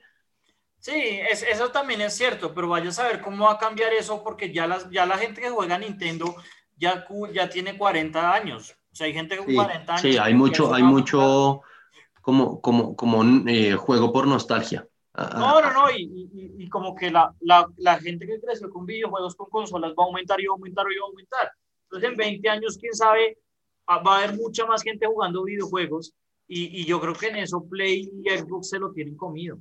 Sí, es- eso también es cierto, pero vaya a saber cómo va a cambiar eso, porque ya, las, ya la gente que juega Nintendo ya, ya tiene 40 años. O sea, hay gente con Sí, 40 años. sí, hay mucho, hay mucho como, como, como eh, juego por nostalgia. Ah, No, no, no, y, y- y como que la, la, la gente que creció con videojuegos, con consolas, va a aumentar y va a aumentar y va a aumentar. Entonces, en 20 años, quién sabe, ah, va a haber mucha más gente jugando videojuegos y, y yo creo que en eso Play y Xbox se lo tienen comido.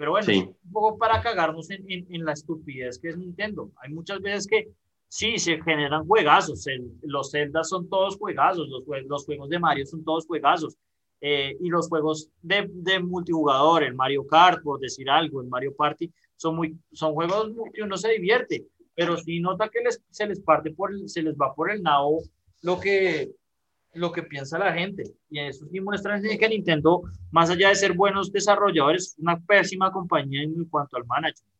Pero bueno, Sí. es un poco para cagarnos en, en, en la estupidez que es Nintendo. Hay muchas veces que sí, se generan juegazos. El- los Zelda son todos juegazos, los, los juegos de Mario son todos juegazos. Eh, y los juegos de, de multijugador, el Mario Kart, por decir algo, el Mario Party, son, muy, son juegos que uno se divierte, pero si nota que les, se les parte por el- se les va por el nabo lo que, lo que piensa la gente. Y eso sí muestra que Nintendo, más allá de ser buenos desarrolladores, es una pésima compañía en cuanto al management.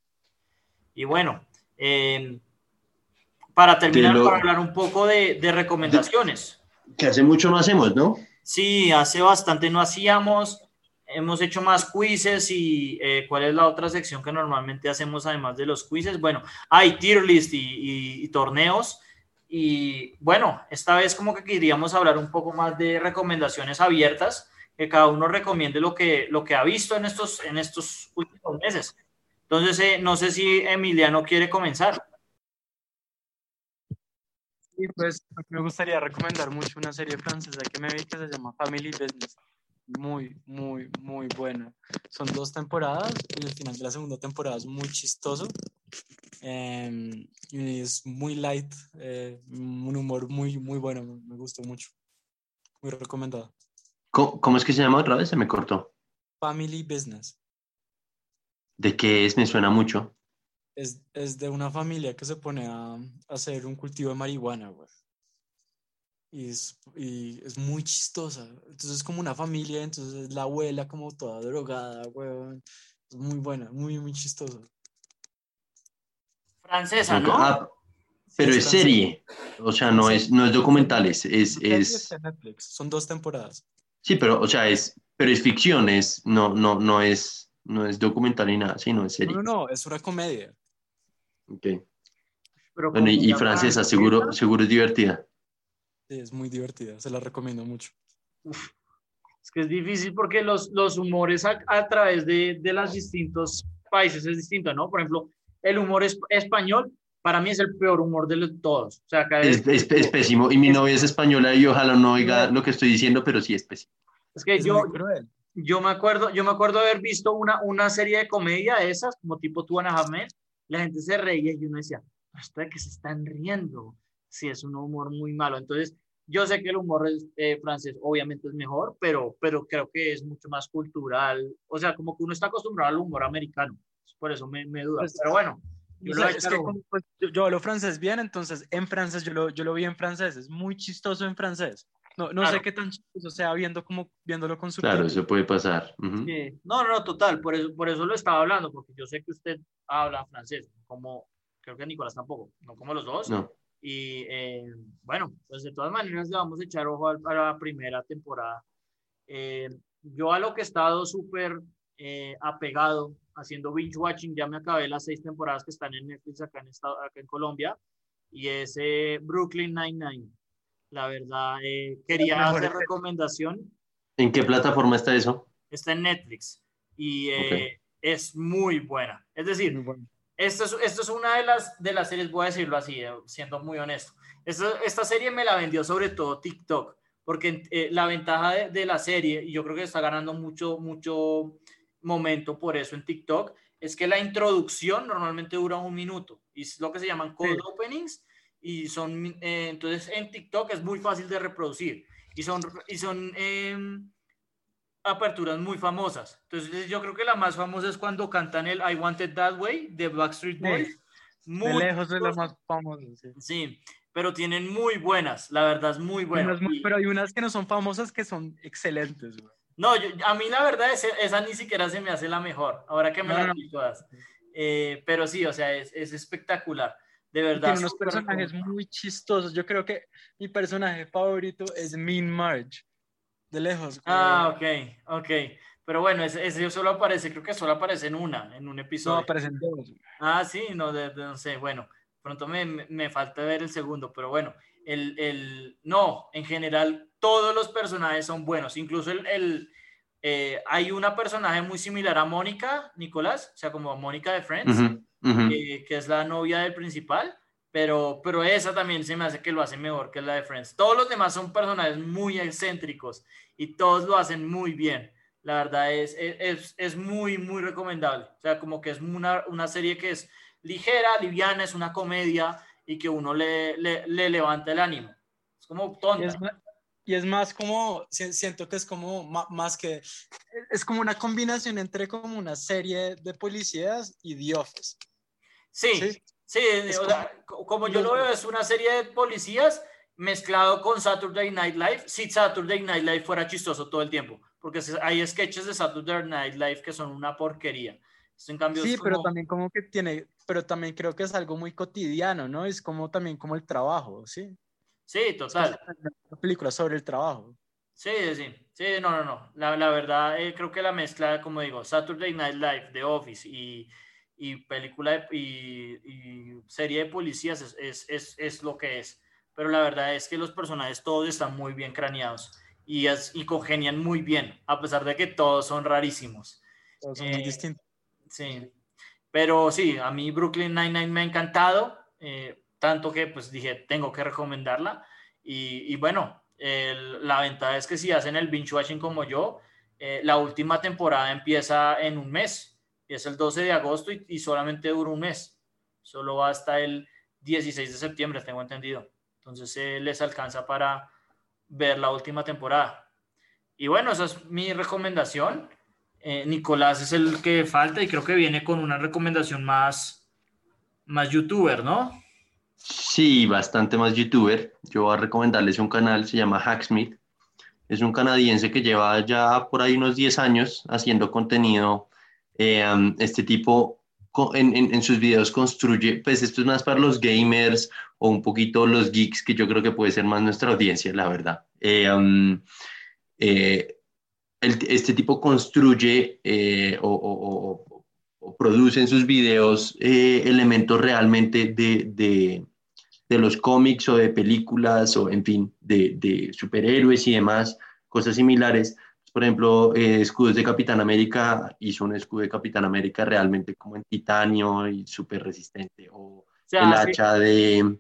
Y bueno, eh, para terminar, lo- para hablar un poco de, de recomendaciones. Que hace mucho no hacemos, ¿no? Sí, hace bastante no hacíamos. Hemos hecho más quizzes y eh, ¿cuál es la otra sección que normalmente hacemos además de los quizzes? Bueno, hay tier list y, y- y torneos. Y bueno, esta vez como que queríamos hablar un poco más de recomendaciones abiertas, que cada uno recomiende lo que, lo que ha visto en estos, en estos últimos meses. Entonces, eh, no sé si Emiliano quiere comenzar. Y pues me gustaría recomendar mucho una serie francesa que me vi que se llama Family Business. Muy, muy, muy buena. Son dos temporadas y el final de la segunda temporada es muy chistoso. Em, y es muy light, eh, un humor muy, muy bueno. Me, me gustó mucho. Muy recomendado. ¿Cómo, cómo es que se llama otra vez? Se me cortó. Family Business. ¿De qué es? Me suena mucho. Es, es de una familia que se pone a, a hacer un cultivo de marihuana, güey. Y es, y es muy chistosa. Entonces es como una familia, entonces la abuela como toda drogada, güey. Es muy buena, muy, muy chistosa. Francesa, ¿no? Ah, pero Sí, es serie. O sea, no es, no es documentales. Es, es, Netflix. Son dos temporadas. sí, pero, o sea, es, pero es ficción, es, no, no, no es, no es documental ni nada, sí, no es No, serie. no, no, es una comedia. Ok. Pero Bueno, y, y francesa, francesa, seguro, seguro es divertida. Sí, es muy divertida, se la recomiendo mucho. Es que es difícil porque los, los humores a, a través de, de los distintos países es distinto, ¿no? Por ejemplo, el humor es- español para mí es el peor humor de los- todos. O sea, cada Es, vez- es- es pésimo. Y mi novia es española y ojalá no oiga lo que estoy diciendo, pero sí es pésimo. es que Es yo, yo me acuerdo, yo me acuerdo haber visto una, una serie de comedia de esas, como tipo Two and a Half Men, la gente se reía y uno decía, hasta que se están riendo. Sí, es un humor muy malo. Entonces, yo sé que el humor es, eh, francés obviamente es mejor, pero, pero creo que es mucho más cultural. O sea, como que uno está acostumbrado al humor americano. Por eso me, me duda. Pues, Pero bueno, yo lo es que como, pues, yo, yo hablo francés bien, entonces en francés yo lo, yo lo vi en francés, es muy chistoso en francés. No, no Claro. sé qué tan chistoso sea viendo como, viéndolo con su Claro, eso puede pasar. Ujú. Sí. No, no, total, por eso, por eso lo estaba hablando, porque yo sé que usted habla francés, como creo que Nicolás tampoco, no como los dos. No. Y eh, bueno, pues de todas maneras le vamos a echar ojo al- a, la primera temporada. Eh, yo a lo que he estado súper eh, apegado haciendo binge watching, ya me acabé las seis temporadas que están en Netflix acá en, estado, acá en Colombia, y es eh, Brooklyn Nine-Nine. La verdad, eh, quería hacer recomendación ¿En qué plataforma está eso? está en Netflix y eh, es muy buena. Es decir, bueno. esto es, esto es una de las, de las series, voy a decirlo así, eh, siendo muy honesto. Esta, esta serie me la vendió sobre todo TikTok, porque eh, la ventaja de, de la serie, y yo creo que está ganando mucho, mucho momento por eso en TikTok, es que la introducción normalmente dura un minuto y es lo que se llaman cold Sí. openings y son, eh, entonces en TikTok es muy fácil de reproducir y son, y son em, aperturas muy famosas. Entonces yo creo que la más famosa es cuando cantan el I Want It That Way de Backstreet Sí. Boys. De Muy lejos es chistoso. más famoso. sí. Sí, pero tienen muy buenas, la verdad es muy buena. Unas muy- Y- pero hay unas que no son famosas que son excelentes. güey. No, yo- a mí la verdad es, esa ni siquiera se me hace la mejor, ahora que me No, las no. todas. Eh, pero sí, o sea, es, es espectacular, de Y verdad. tiene unos personajes recomendable. muy chistosos. Yo creo que mi personaje favorito es Mean Marge. De lejos. güey. Ah, ok, ok. Pero bueno, ese, ese solo aparece, creo que solo aparece en una, en un no, episodio. aparecen dos. Ah, sí, no, de- de- no sé, bueno, pronto me, me- me falta ver el segundo, pero bueno, el, el, no, en general todos los personajes son buenos, incluso el, el, eh, hay una personaje muy similar a Mónica, Nicolás, o sea, como Mónica de Friends, eh, que es la novia del principal, pero, pero esa también se me hace que lo hace mejor que la de Friends. Todos los demás son personajes muy excéntricos y todos lo hacen muy bien. La verdad es, es, es muy, muy recomendable. O sea, como que es una, una serie que es ligera, liviana, es una comedia y que uno le, le, le levanta el ánimo. Es como tonta. es, y es más como, si- siento que es como más que, es como una combinación entre como una serie de policías y The Office. Sí, Sí. sí, Es o como- sea, co- como yo lo veo, es una serie de policías mezclado con Saturday Night Live, si Saturday Night Live fuera chistoso todo el tiempo, porque hay sketches de Saturday Night Live que son una porquería. en cambio, sí, pero también como que tiene, pero también creo que es algo muy cotidiano, ¿no? Es como también como el trabajo, ¿sí? Sí, total. Una película sobre el trabajo. Sí, sí, sí, no, no, no. La, la verdad, eh, creo que la mezcla, como digo, Saturday Night Live, The Office y, y película y, y, serie de policías es, es, es, es lo que es pero la verdad es que los personajes todos están muy bien craneados y, es, y congenian muy bien, a pesar de que todos son rarísimos. Todos son muy eh, distintos. Sí, pero sí, a mí Brooklyn Nine-Nine me ha encantado, eh, tanto que pues dije, tengo que recomendarla. Y, y bueno, la ventaja es que si hacen el binge watching como yo, eh, la última temporada empieza en un mes, es el 12 de agosto y, y solamente dura un mes, solo va hasta el 16 de septiembre, tengo entendido. Entonces eh, les alcanza para ver la última temporada. Y bueno, esa es mi recomendación. Eh, Nicolás es el que falta y creo que viene con una recomendación más, más youtuber, ¿no? Sí, bastante más youtuber. Yo voy a recomendarles un canal, se llama Hacksmith. Es un canadiense que lleva ya por ahí unos 10 años haciendo contenido. Eh, este tipo en, sus videos construye, pues esto es más para los gamers o un poquito los geeks, que yo creo que puede ser más nuestra audiencia, la verdad. Eh, um, eh, este tipo construye eh, o, produce en sus videos elementos realmente de, de, los cómics o de películas o, en fin, de, de superhéroes y demás, cosas similares por ejemplo, eh, escudos de Capitán América, hizo un escudo de Capitán América realmente como en titanio y súper resistente, o, el hacha de,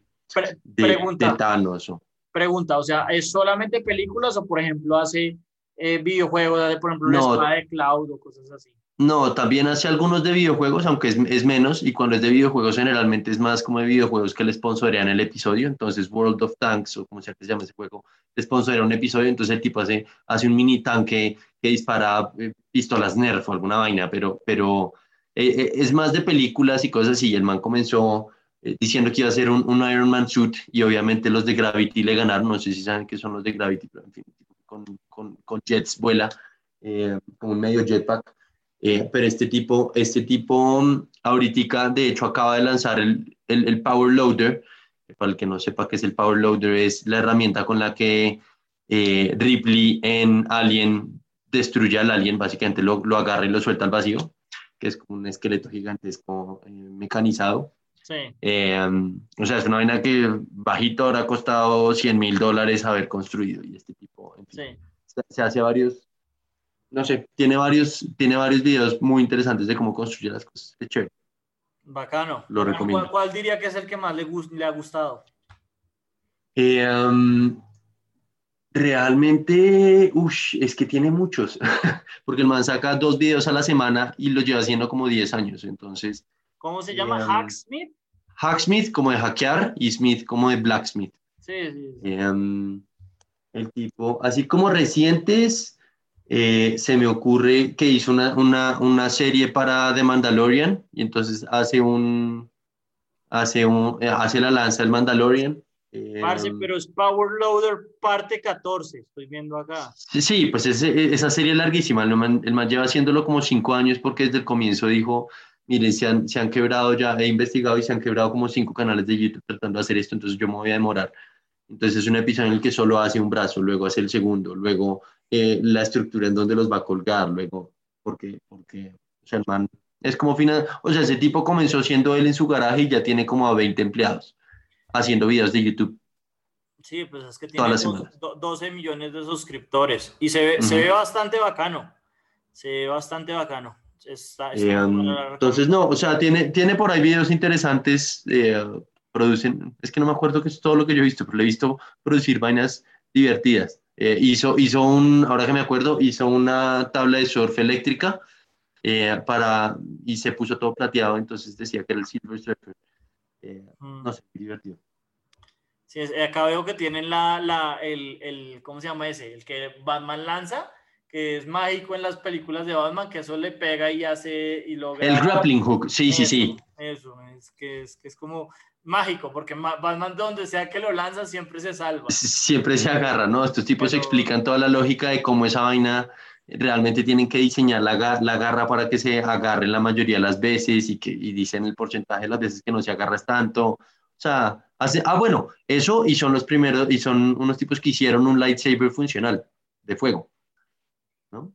pregunta, Thanos. Pregunta, o sea, ¿es solamente películas o, por ejemplo, hace eh, videojuegos, por ejemplo, una espada de Cloud o cosas así? No, también hace algunos de videojuegos, aunque es, es, menos, y cuando es de videojuegos generalmente es más como de videojuegos que le sponsorean el episodio, entonces World of Tanks, o como sea que se llama ese juego, le sponsorea un episodio, entonces el tipo hace, hace un mini tanque que dispara eh, pistolas Nerf o alguna vaina, pero, pero eh, eh, es más de películas y cosas así, el man comenzó diciendo que iba a hacer un, Iron Man suit, y obviamente los de Gravity le ganaron, no sé si saben qué son los de Gravity, pero en fin, con, con, con jets vuela, como un medio jetpack, eh, pero este tipo, este tipo mm, ahorita, de hecho, acaba de lanzar el, el, Power Loader. Para el que no sepa qué es el Power Loader, es la herramienta con la que eh, Ripley en Alien destruye al alien, básicamente lo, lo, agarra y lo suelta al vacío, que es como un esqueleto gigantesco eh, mecanizado. Sí. Mm, o sea, es una vaina que bajito ahora ha costado 100 mil dólares haber construido y este tipo, sí. se hace varios no sé, tiene varios, tiene varios videos muy interesantes de cómo construir las cosas. Qué chévere. Bacano. Lo recomiendo. ¿Cuál, diría que es el que más le, le ha gustado? Eh, um, realmente, uff, es que tiene muchos, porque el man saca dos videos a la semana y lo lleva haciendo como 10 años, entonces. ¿Cómo se llama? Eh, um, ¿Hacksmith? Hacksmith como de hackear y Smith como de blacksmith. Sí, sí. sí. Eh, um, el tipo, así como recientes, eh, se me ocurre que hizo una, una, una, serie para The Mandalorian y entonces hace un hace un eh, hace la lanza del Mandalorian. Eh, pero es Power Loader parte 14, estoy viendo acá. Sí, pues esa serie es larguísima, el man, el man, lleva haciéndolo como cinco años porque desde el comienzo dijo, miren, se han, se han quebrado ya, he investigado y se han quebrado como cinco canales de YouTube tratando de hacer esto, entonces yo me voy a demorar. Entonces es un episodio en el que solo hace un brazo, luego hace el segundo, luego eh, la estructura en donde los va a colgar luego, porque, porque o sea, el man es como final, o sea, ese tipo comenzó siendo él en su garaje y ya tiene como a 20 empleados haciendo videos de YouTube. Sí, pues es que tiene 12 millones de suscriptores y se ve, se ve bastante bacano, se ve bastante bacano. Eh, entonces, no, o sea, tiene, tiene por ahí videos interesantes, eh, producen, es que no me acuerdo que es todo lo que yo he visto, pero le he visto producir vainas divertidas. Eh, hizo, hizo un, ahora que me acuerdo, hizo una tabla de surf eléctrica eh, para, y se puso todo plateado, entonces decía que era el Silver Surfer. Eh, mm. No sé, divertido. Sí, acá veo que tienen la, la, el, el, ¿cómo se llama ese? El que Batman lanza, que es mágico en las películas de Batman, que eso le pega y hace y lo El grappling hook, sí, sí, sí. Eso, es que es, que es como mágico, porque Batman donde sea que lo lanza siempre se salva. Siempre se agarra, ¿no? Estos tipos explican toda la lógica de cómo esa vaina realmente tienen que diseñar la, la, garra para que se agarre la mayoría de las veces y que y dicen el porcentaje de las veces que no se agarra tanto. O sea, hace, ah, bueno, eso y son los primeros, y son unos tipos que hicieron un lightsaber funcional de fuego.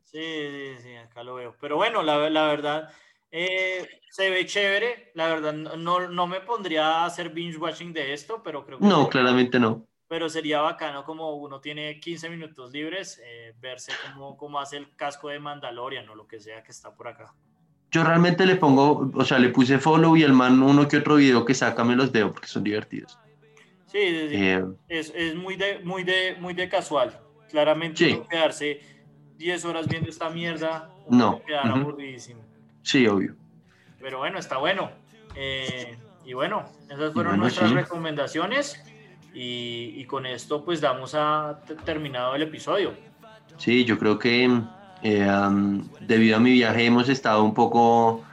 Sí, sí, sí, acá lo veo. Pero bueno, la, la verdad, eh, se ve chévere. La verdad, no, no me pondría a hacer binge watching de esto, pero creo que. No, claramente no. Pero sería bacano como uno tiene 15 minutos libres, eh, verse cómo, cómo hace el casco de Mandalorian o lo que sea que está por acá. Yo realmente le pongo, o sea, le puse follow y el man uno que otro video que saca me los veo porque son divertidos. Sí, eh, es, es, muy, de, muy, de, muy de casual. Claramente sí. quedarse 10 horas viendo esta mierda, no. quedar aburridísimo. Sí, obvio. Pero bueno, está bueno. Eh, y bueno, esas fueron nuestras recomendaciones. Y, con esto pues damos a terminado el episodio. Sí, yo creo que eh, debido a mi viaje hemos estado un poco,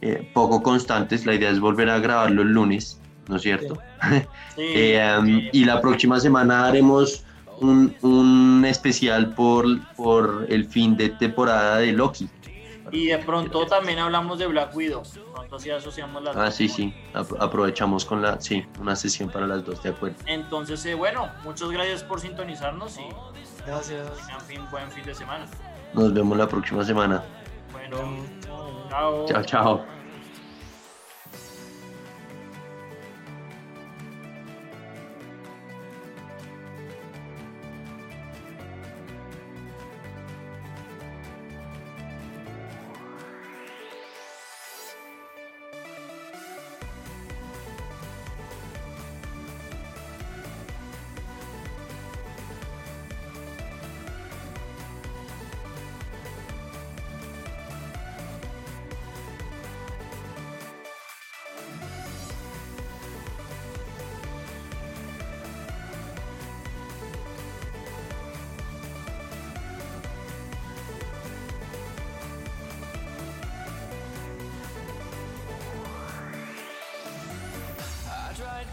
eh, poco constantes. La idea es volver a grabarlo el lunes, ¿no es cierto? y la próxima semana haremos un, especial por, por el fin de temporada de Loki. Y de pronto también hablamos de Black Widow. Pronto así asociamos las Ah, sí, sí. aprovechamos con la, sí, una sesión para las dos, de acuerdo. Entonces, eh, bueno, muchas gracias por sintonizarnos y gracias. Fin, buen fin de semana. Nos vemos la próxima semana. Bueno, chao. Chao, chao.